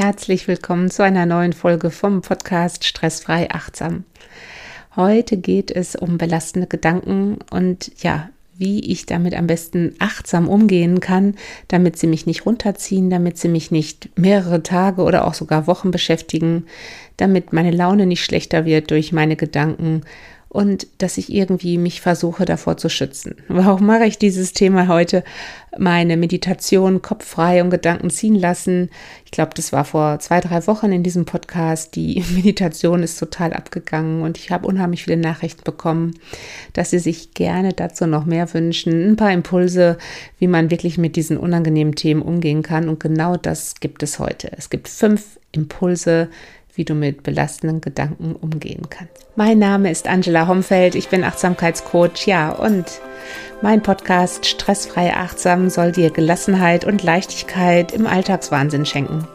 Herzlich willkommen zu einer neuen Folge vom Podcast Stressfrei Achtsam. Heute geht es um belastende Gedanken und ja, wie ich damit am besten achtsam umgehen kann, damit sie mich nicht runterziehen, damit sie mich nicht mehrere Tage oder auch sogar Wochen beschäftigen, damit meine Laune nicht schlechter wird durch meine Gedanken und dass ich irgendwie mich versuche davor zu schützen. Warum mache ich dieses Thema heute? Meine Meditation kopffrei und Gedanken ziehen lassen. Ich glaube, das war vor zwei, drei Wochen in diesem Podcast. Die Meditation ist total abgegangen und ich habe unheimlich viele Nachrichten bekommen, dass sie sich gerne dazu noch mehr wünschen. Ein paar Impulse, wie man wirklich mit diesen unangenehmen Themen umgehen kann. Und genau das gibt es heute. Es gibt fünf Impulse, wie du mit belastenden Gedanken umgehen kannst. Mein Name ist Angela Homfeld, ich bin Achtsamkeitscoach, ja, und mein Podcast Stressfrei Achtsam soll dir Gelassenheit und Leichtigkeit im Alltagswahnsinn schenken.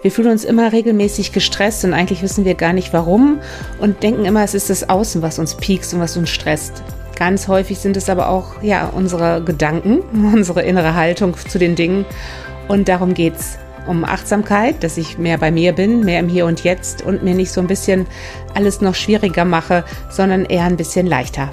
Wir fühlen uns immer regelmäßig gestresst und eigentlich wissen wir gar nicht warum und denken immer, es ist das Außen, was uns piekst und was uns stresst. Ganz häufig sind es aber auch ja unsere Gedanken, unsere innere Haltung zu den Dingen und darum geht's um Achtsamkeit, dass ich mehr bei mir bin, mehr im Hier und Jetzt und mir nicht so ein bisschen alles noch schwieriger mache, sondern eher ein bisschen leichter.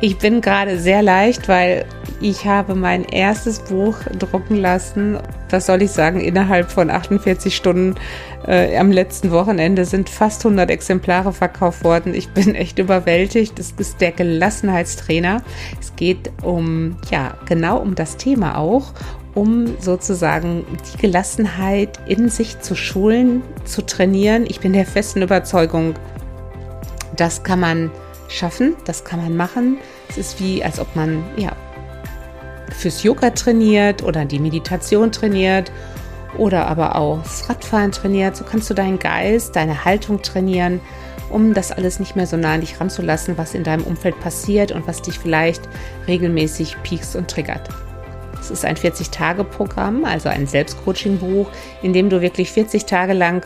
Ich bin gerade sehr leicht, weil ich habe mein erstes Buch drucken lassen. Was soll ich sagen? Innerhalb von 48 Stunden äh, am letzten Wochenende sind fast 100 Exemplare verkauft worden. Ich bin echt überwältigt. Das ist der Gelassenheitstrainer. Es geht um, ja, genau um das Thema auch um sozusagen die Gelassenheit in sich zu schulen, zu trainieren. Ich bin der festen Überzeugung, das kann man schaffen, das kann man machen. Es ist wie, als ob man ja fürs Yoga trainiert oder die Meditation trainiert oder aber auch das Radfahren trainiert. So kannst du deinen Geist, deine Haltung trainieren, um das alles nicht mehr so nah an dich ranzulassen, was in deinem Umfeld passiert und was dich vielleicht regelmäßig piekst und triggert. Es ist ein 40-Tage-Programm, also ein Selbstcoaching-Buch, in dem du wirklich 40 Tage lang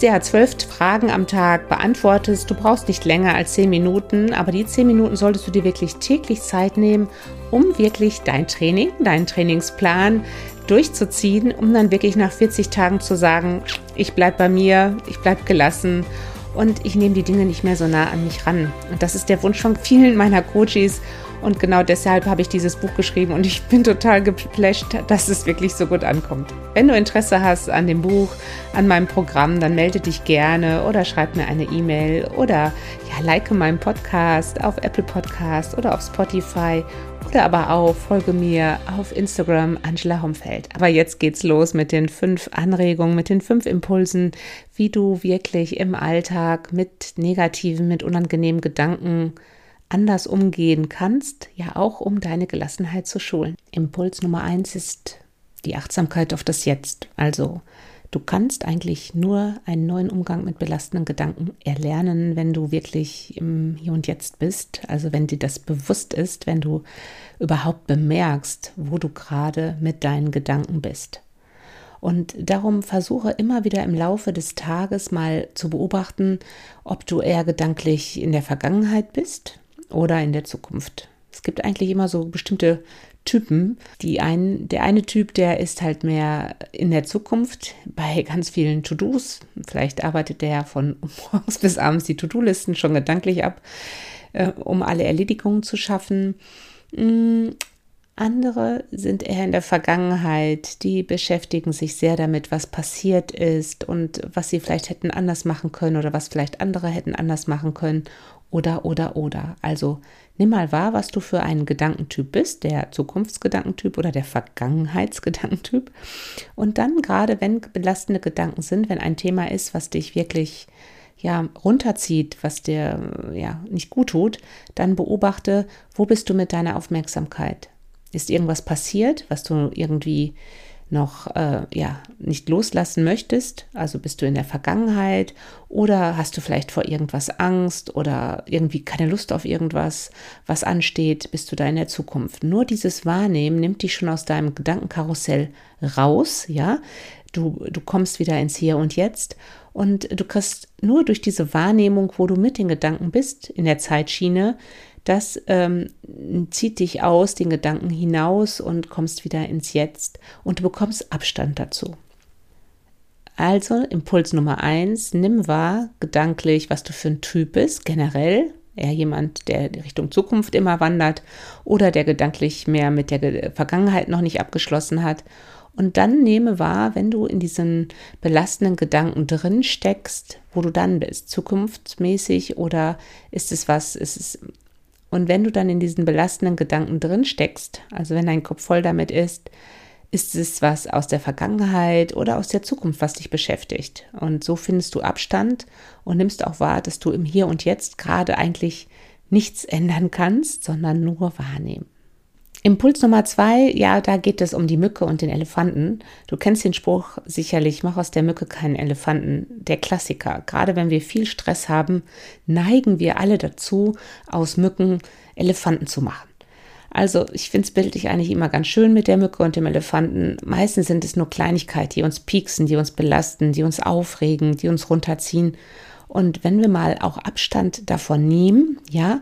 ja, zwölf Fragen am Tag beantwortest. Du brauchst nicht länger als zehn Minuten, aber die zehn Minuten solltest du dir wirklich täglich Zeit nehmen, um wirklich dein Training, deinen Trainingsplan durchzuziehen, um dann wirklich nach 40 Tagen zu sagen, ich bleibe bei mir, ich bleibe gelassen und ich nehme die Dinge nicht mehr so nah an mich ran. Und das ist der Wunsch von vielen meiner Coaches und genau deshalb habe ich dieses Buch geschrieben und ich bin total geflasht, dass es wirklich so gut ankommt. Wenn du Interesse hast an dem Buch, an meinem Programm, dann melde dich gerne oder schreib mir eine E-Mail oder ja, like meinen Podcast auf Apple Podcast oder auf Spotify oder aber auch folge mir auf Instagram Angela Homfeld. Aber jetzt geht's los mit den fünf Anregungen, mit den fünf Impulsen, wie du wirklich im Alltag mit negativen, mit unangenehmen Gedanken anders umgehen kannst, ja auch um deine Gelassenheit zu schulen. Impuls Nummer eins ist die Achtsamkeit auf das Jetzt. Also du kannst eigentlich nur einen neuen Umgang mit belastenden Gedanken erlernen, wenn du wirklich im Hier und Jetzt bist. Also wenn dir das bewusst ist, wenn du überhaupt bemerkst, wo du gerade mit deinen Gedanken bist. Und darum versuche immer wieder im Laufe des Tages mal zu beobachten, ob du eher gedanklich in der Vergangenheit bist oder in der Zukunft. Es gibt eigentlich immer so bestimmte Typen. Die ein, der eine Typ, der ist halt mehr in der Zukunft bei ganz vielen To-Dos. Vielleicht arbeitet der von morgens bis abends die To-Do-Listen schon gedanklich ab, äh, um alle Erledigungen zu schaffen. Mm, andere sind eher in der Vergangenheit, die beschäftigen sich sehr damit, was passiert ist und was sie vielleicht hätten anders machen können oder was vielleicht andere hätten anders machen können oder, oder, oder. Also nimm mal wahr, was du für ein Gedankentyp bist, der Zukunftsgedankentyp oder der Vergangenheitsgedankentyp. Und dann gerade, wenn belastende Gedanken sind, wenn ein Thema ist, was dich wirklich ja, runterzieht, was dir ja nicht gut tut, dann beobachte, wo bist du mit deiner Aufmerksamkeit? Ist irgendwas passiert, was du irgendwie noch äh, ja nicht loslassen möchtest, also bist du in der Vergangenheit oder hast du vielleicht vor irgendwas Angst oder irgendwie keine Lust auf irgendwas, was ansteht, bist du da in der Zukunft. Nur dieses Wahrnehmen nimmt dich schon aus deinem Gedankenkarussell raus, ja. Du, du kommst wieder ins Hier und Jetzt und du kriegst nur durch diese Wahrnehmung, wo du mit den Gedanken bist, in der Zeitschiene, das ähm, zieht dich aus den Gedanken hinaus und kommst wieder ins Jetzt und du bekommst Abstand dazu. Also Impuls Nummer eins, nimm wahr, gedanklich, was du für ein Typ bist, generell. Eher jemand, der Richtung Zukunft immer wandert oder der gedanklich mehr mit der Vergangenheit noch nicht abgeschlossen hat. Und dann nehme wahr, wenn du in diesen belastenden Gedanken drin steckst, wo du dann bist, zukunftsmäßig oder ist es was, ist es und wenn du dann in diesen belastenden Gedanken drin steckst, also wenn dein Kopf voll damit ist, ist es was aus der Vergangenheit oder aus der Zukunft, was dich beschäftigt. Und so findest du Abstand und nimmst auch wahr, dass du im Hier und Jetzt gerade eigentlich nichts ändern kannst, sondern nur wahrnehmen. Impuls Nummer zwei, ja, da geht es um die Mücke und den Elefanten. Du kennst den Spruch sicherlich, mach aus der Mücke keinen Elefanten, der Klassiker. Gerade wenn wir viel Stress haben, neigen wir alle dazu, aus Mücken Elefanten zu machen. Also ich finde es bildlich eigentlich immer ganz schön mit der Mücke und dem Elefanten. Meistens sind es nur Kleinigkeiten, die uns pieksen, die uns belasten, die uns aufregen, die uns runterziehen. Und wenn wir mal auch Abstand davon nehmen, ja,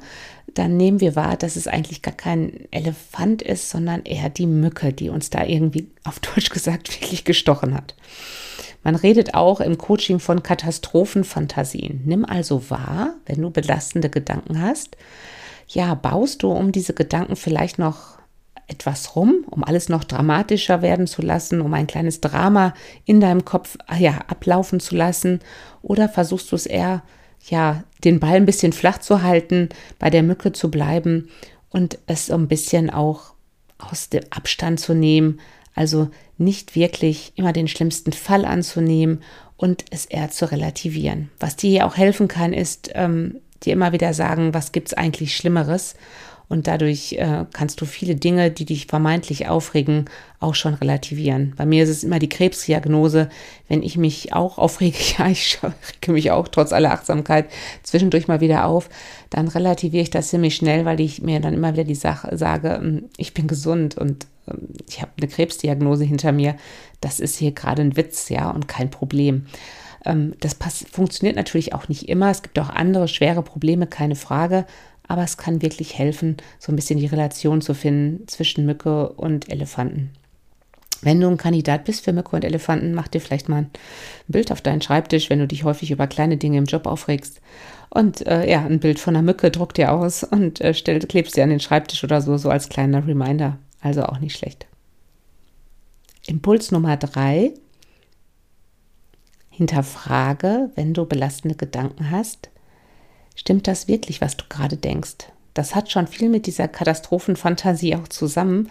dann nehmen wir wahr, dass es eigentlich gar kein Elefant ist, sondern eher die Mücke, die uns da irgendwie auf Deutsch gesagt wirklich gestochen hat. Man redet auch im Coaching von Katastrophenfantasien. Nimm also wahr, wenn du belastende Gedanken hast, ja, baust du um diese Gedanken vielleicht noch etwas rum, um alles noch dramatischer werden zu lassen, um ein kleines Drama in deinem Kopf ja, ablaufen zu lassen? Oder versuchst du es eher, ja, den Ball ein bisschen flach zu halten, bei der Mücke zu bleiben und es ein bisschen auch aus dem Abstand zu nehmen, also nicht wirklich immer den schlimmsten Fall anzunehmen und es eher zu relativieren. Was dir auch helfen kann, ist, ähm, dir immer wieder sagen, was gibt es eigentlich Schlimmeres. Und dadurch äh, kannst du viele Dinge, die dich vermeintlich aufregen, auch schon relativieren. Bei mir ist es immer die Krebsdiagnose. Wenn ich mich auch aufrege, ja, ich rege mich auch trotz aller Achtsamkeit zwischendurch mal wieder auf, dann relativiere ich das ziemlich schnell, weil ich mir dann immer wieder die Sache sage, hm, ich bin gesund und ähm, ich habe eine Krebsdiagnose hinter mir. Das ist hier gerade ein Witz, ja, und kein Problem. Ähm, das funktioniert natürlich auch nicht immer. Es gibt auch andere schwere Probleme, keine Frage. Aber es kann wirklich helfen, so ein bisschen die Relation zu finden zwischen Mücke und Elefanten. Wenn du ein Kandidat bist für Mücke und Elefanten, mach dir vielleicht mal ein Bild auf deinen Schreibtisch, wenn du dich häufig über kleine Dinge im Job aufregst. Und äh, ja, ein Bild von einer Mücke druck dir aus und äh, stell, klebst dir an den Schreibtisch oder so, so als kleiner Reminder. Also auch nicht schlecht. Impuls Nummer drei Hinterfrage, wenn du belastende Gedanken hast, stimmt das wirklich, was du gerade denkst? Das hat schon viel mit dieser Katastrophenfantasie auch zusammen.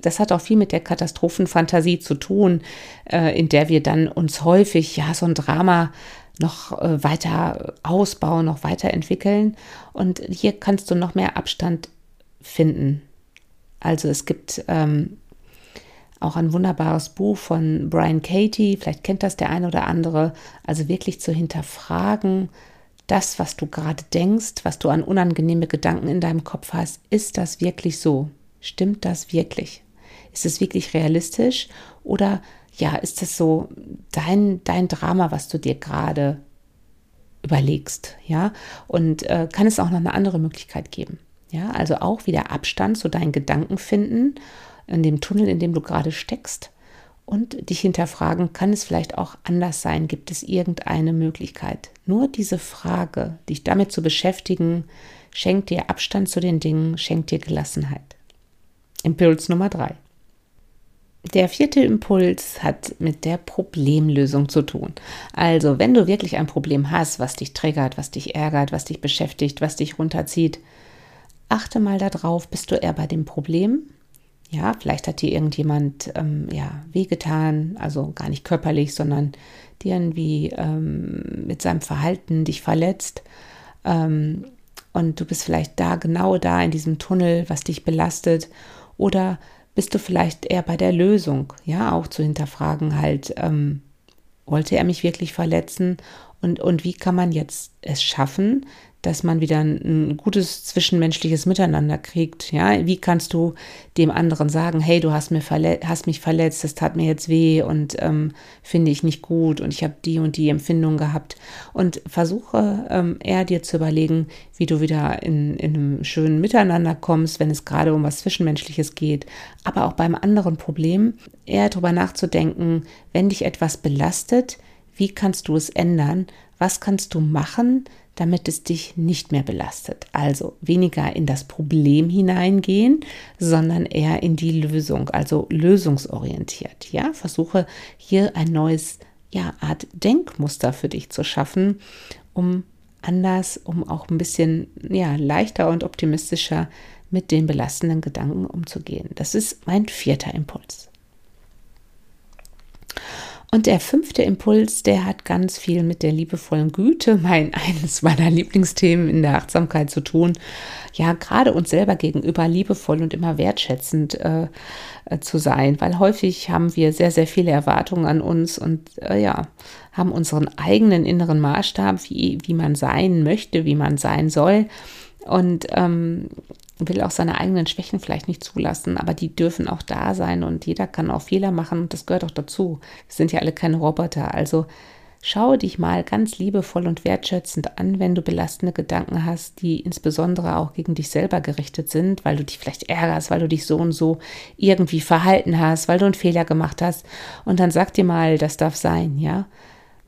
Das hat auch viel mit der Katastrophenfantasie zu tun, äh, in der wir dann uns häufig ja so ein Drama noch äh, weiter ausbauen, noch weiterentwickeln. Und hier kannst du noch mehr Abstand finden. Also es gibt ähm, auch ein wunderbares Buch von Brian Katie, vielleicht kennt das der eine oder andere. Also wirklich zu hinterfragen, das, was du gerade denkst, was du an unangenehme Gedanken in deinem Kopf hast, ist das wirklich so? Stimmt das wirklich? Ist es wirklich realistisch? Oder ja, ist es so dein, dein Drama, was du dir gerade überlegst? Ja, und äh, kann es auch noch eine andere Möglichkeit geben? Ja, also auch wieder Abstand zu deinen Gedanken finden in dem Tunnel, in dem du gerade steckst und dich hinterfragen, kann es vielleicht auch anders sein? Gibt es irgendeine Möglichkeit? Nur diese Frage, dich damit zu beschäftigen, schenkt dir Abstand zu den Dingen, schenkt dir Gelassenheit. Impuls Nummer drei. Der vierte Impuls hat mit der Problemlösung zu tun. Also, wenn du wirklich ein Problem hast, was dich triggert, was dich ärgert, was dich beschäftigt, was dich runterzieht, achte mal darauf, bist du eher bei dem Problem ja, vielleicht hat dir irgendjemand ähm, ja, wehgetan, also gar nicht körperlich, sondern dir irgendwie ähm, mit seinem Verhalten dich verletzt. Ähm, und du bist vielleicht da, genau da in diesem Tunnel, was dich belastet. Oder bist du vielleicht eher bei der Lösung, ja, auch zu hinterfragen, halt, ähm, wollte er mich wirklich verletzen? Und, und wie kann man jetzt es schaffen, dass man wieder ein, ein, gutes zwischenmenschliches Miteinander kriegt. Ja, wie kannst du dem anderen sagen, hey, du hast, mir hast mich verletzt, das tat mir jetzt weh und ähm, finde ich nicht gut und ich habe die und die Empfindung gehabt. Und versuche ähm, eher dir zu überlegen, wie du wieder in, in einem schönen Miteinander kommst, wenn es gerade um was Zwischenmenschliches geht. Aber auch beim anderen Problem eher darüber nachzudenken, wenn dich etwas belastet, Wie kannst du es ändern? Was kannst du machen, damit es dich nicht mehr belastet? Also weniger in das Problem hineingehen, sondern eher in die Lösung, also lösungsorientiert. Ja, versuche hier ein neues ja, Art Denkmuster für dich zu schaffen, um anders, um auch ein bisschen ja, leichter und optimistischer mit den belastenden Gedanken umzugehen. Das ist mein vierter Impuls. Und der fünfte Impuls, der hat ganz viel mit der liebevollen Güte, mein eines meiner Lieblingsthemen in der Achtsamkeit zu tun. Ja, gerade uns selber gegenüber liebevoll und immer wertschätzend äh, äh, zu sein, weil häufig haben wir sehr, sehr viele Erwartungen an uns und äh, ja, haben unseren eigenen inneren Maßstab, wie, wie man sein möchte, wie man sein soll. Und ähm, will auch seine eigenen Schwächen vielleicht nicht zulassen, aber die dürfen auch da sein und jeder kann auch Fehler machen und das gehört auch dazu. Wir sind ja alle keine Roboter, also schau dich mal ganz liebevoll und wertschätzend an, wenn du belastende Gedanken hast, die insbesondere auch gegen dich selber gerichtet sind, weil du dich vielleicht ärgerst, weil du dich so und so irgendwie verhalten hast, weil du einen Fehler gemacht hast und dann sag dir mal, das darf sein, ja?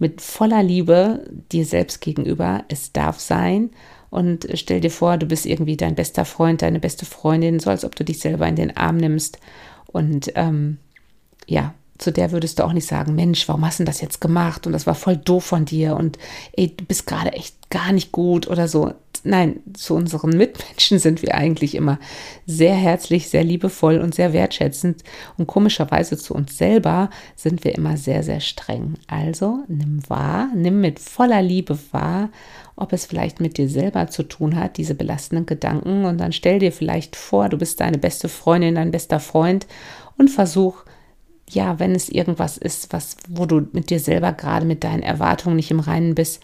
Mit voller Liebe dir selbst gegenüber, es darf sein und stell dir vor, du bist irgendwie dein bester Freund, deine beste Freundin, so als ob du dich selber in den Arm nimmst. Und ähm, ja, zu der würdest du auch nicht sagen, Mensch, warum hast du das jetzt gemacht? Und das war voll doof von dir und ey, du bist gerade echt gar nicht gut oder so. Nein, zu unseren Mitmenschen sind wir eigentlich immer sehr herzlich, sehr liebevoll und sehr wertschätzend. Und komischerweise zu uns selber sind wir immer sehr, sehr streng. Also nimm wahr, nimm mit voller Liebe wahr ob es vielleicht mit dir selber zu tun hat, diese belastenden Gedanken. Und dann stell dir vielleicht vor, du bist deine beste Freundin, dein bester Freund und versuch, ja, wenn es irgendwas ist, was, wo du mit dir selber gerade mit deinen Erwartungen nicht im Reinen bist,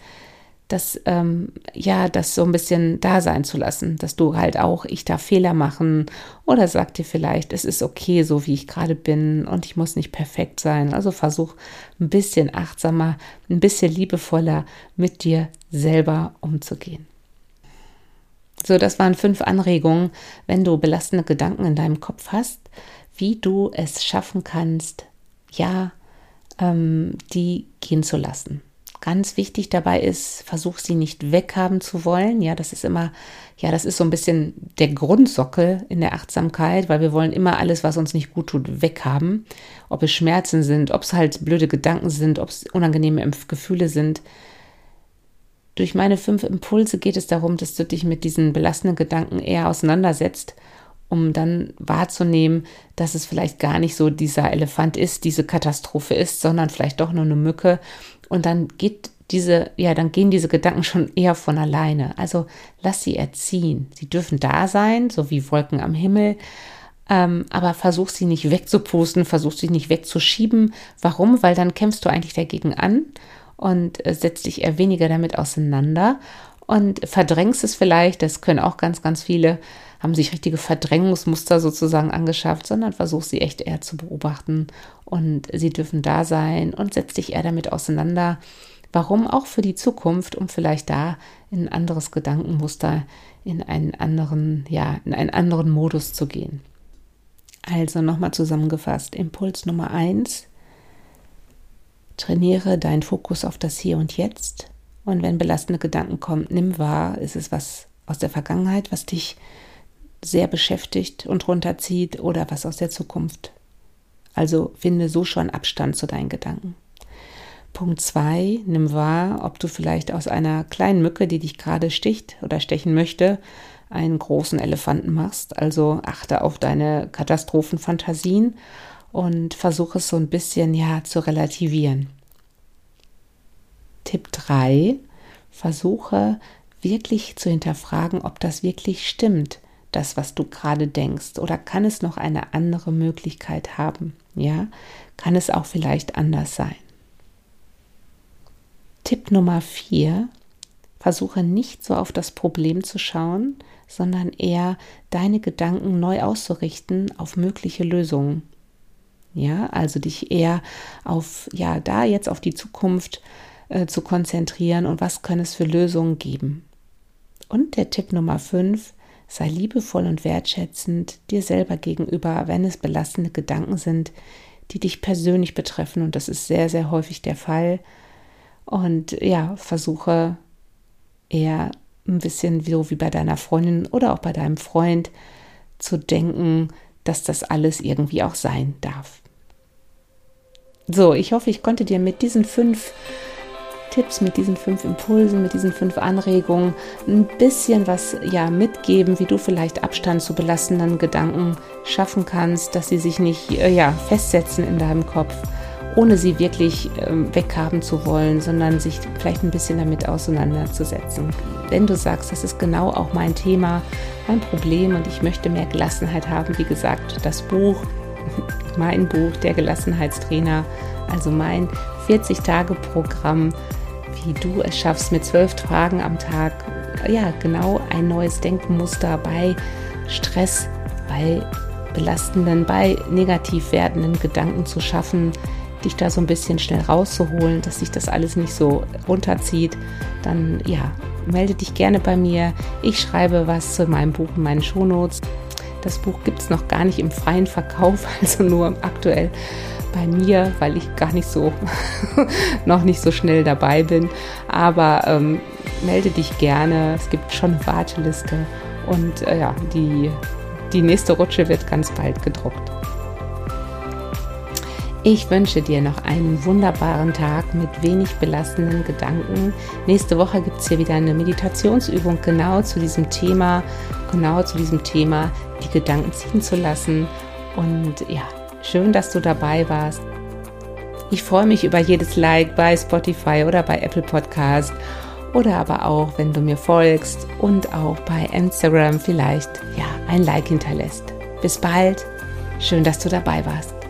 das, ähm, ja, das so ein bisschen da sein zu lassen, dass du halt auch, ich darf Fehler machen oder sag dir vielleicht, es ist okay, so wie ich gerade bin und ich muss nicht perfekt sein. Also versuch ein bisschen achtsamer, ein bisschen liebevoller mit dir selber umzugehen. So, das waren fünf Anregungen, wenn du belastende Gedanken in deinem Kopf hast, wie du es schaffen kannst, ja, ähm, die gehen zu lassen. Ganz wichtig dabei ist, versuch sie nicht weghaben zu wollen. Ja, das ist immer, ja, das ist so ein bisschen der Grundsockel in der Achtsamkeit, weil wir wollen immer alles, was uns nicht gut tut, weghaben. Ob es Schmerzen sind, ob es halt blöde Gedanken sind, ob es unangenehme Gefühle sind. Durch meine fünf Impulse geht es darum, dass du dich mit diesen belastenden Gedanken eher auseinandersetzt, um dann wahrzunehmen, dass es vielleicht gar nicht so dieser Elefant ist, diese Katastrophe ist, sondern vielleicht doch nur eine Mücke und dann geht diese, ja, dann gehen diese Gedanken schon eher von alleine. Also lass sie erziehen. Sie dürfen da sein, so wie Wolken am Himmel. Ähm, aber versuch sie nicht wegzupusten, versuch sie nicht wegzuschieben. Warum? Weil dann kämpfst du eigentlich dagegen an und äh, setzt dich eher weniger damit auseinander und verdrängst es vielleicht. Das können auch ganz, ganz viele haben sich richtige Verdrängungsmuster sozusagen angeschafft, sondern versuch sie echt eher zu beobachten und sie dürfen da sein und setz dich eher damit auseinander. Warum auch für die Zukunft, um vielleicht da in ein anderes Gedankenmuster, in einen anderen, ja, in einen anderen Modus zu gehen. Also nochmal zusammengefasst, Impuls Nummer eins, trainiere deinen Fokus auf das Hier und Jetzt. Und wenn belastende Gedanken kommen, nimm wahr, ist es was aus der Vergangenheit, was dich sehr beschäftigt und runterzieht oder was aus der Zukunft. Also finde so schon Abstand zu deinen Gedanken. Punkt 2, nimm wahr, ob du vielleicht aus einer kleinen Mücke, die dich gerade sticht oder stechen möchte, einen großen Elefanten machst. Also achte auf deine Katastrophenfantasien und versuche es so ein bisschen ja zu relativieren. Tipp 3, versuche wirklich zu hinterfragen, ob das wirklich stimmt, das, was du gerade denkst? Oder kann es noch eine andere Möglichkeit haben? Ja, kann es auch vielleicht anders sein? Tipp Nummer vier: Versuche nicht so auf das Problem zu schauen, sondern eher deine Gedanken neu auszurichten auf mögliche Lösungen. Ja, also dich eher auf, ja, da jetzt auf die Zukunft äh, zu konzentrieren und was kann es für Lösungen geben. Und der Tipp Nummer fünf: Sei liebevoll und wertschätzend dir selber gegenüber, wenn es belastende Gedanken sind, die dich persönlich betreffen. Und das ist sehr, sehr häufig der Fall. Und ja, versuche eher ein bisschen so wie bei deiner Freundin oder auch bei deinem Freund zu denken, dass das alles irgendwie auch sein darf. So, ich hoffe, ich konnte dir mit diesen fünf Tipps, mit diesen fünf Impulsen, mit diesen fünf Anregungen ein bisschen was ja mitgeben, wie du vielleicht Abstand zu belastenden Gedanken schaffen kannst, dass sie sich nicht äh, ja festsetzen in deinem Kopf, ohne sie wirklich äh, weghaben zu wollen, sondern sich vielleicht ein bisschen damit auseinanderzusetzen. Wenn du sagst, das ist genau auch mein Thema, mein Problem und ich möchte mehr Gelassenheit haben, wie gesagt, das Buch mein Buch, der Gelassenheitstrainer, also mein 40-Tage-Programm wie du es schaffst, mit zwölf Fragen am Tag, ja, genau ein neues Denkmuster bei Stress, bei belastenden, bei negativ werdenden Gedanken zu schaffen, dich da so ein bisschen schnell rauszuholen, dass sich das alles nicht so runterzieht, dann ja, melde dich gerne bei mir. Ich schreibe was zu meinem Buch in meinen Shownotes. Das Buch gibt es noch gar nicht im freien Verkauf, also nur aktuell bei mir, weil ich gar nicht so, noch nicht so schnell dabei bin. Aber ähm, melde dich gerne. Es gibt schon eine Warteliste und äh, ja, die, die nächste Rutsche wird ganz bald gedruckt. Ich wünsche dir noch einen wunderbaren Tag mit wenig belastenden Gedanken. Nächste Woche gibt es hier wieder eine Meditationsübung genau zu diesem Thema, genau zu diesem Thema, die Gedanken ziehen zu lassen. Und ja, Schön, dass du dabei warst. Ich freue mich über jedes Like bei Spotify oder bei Apple Podcast oder aber auch, wenn du mir folgst und auch bei Instagram vielleicht ja ein Like hinterlässt. Bis bald. Schön, dass du dabei warst.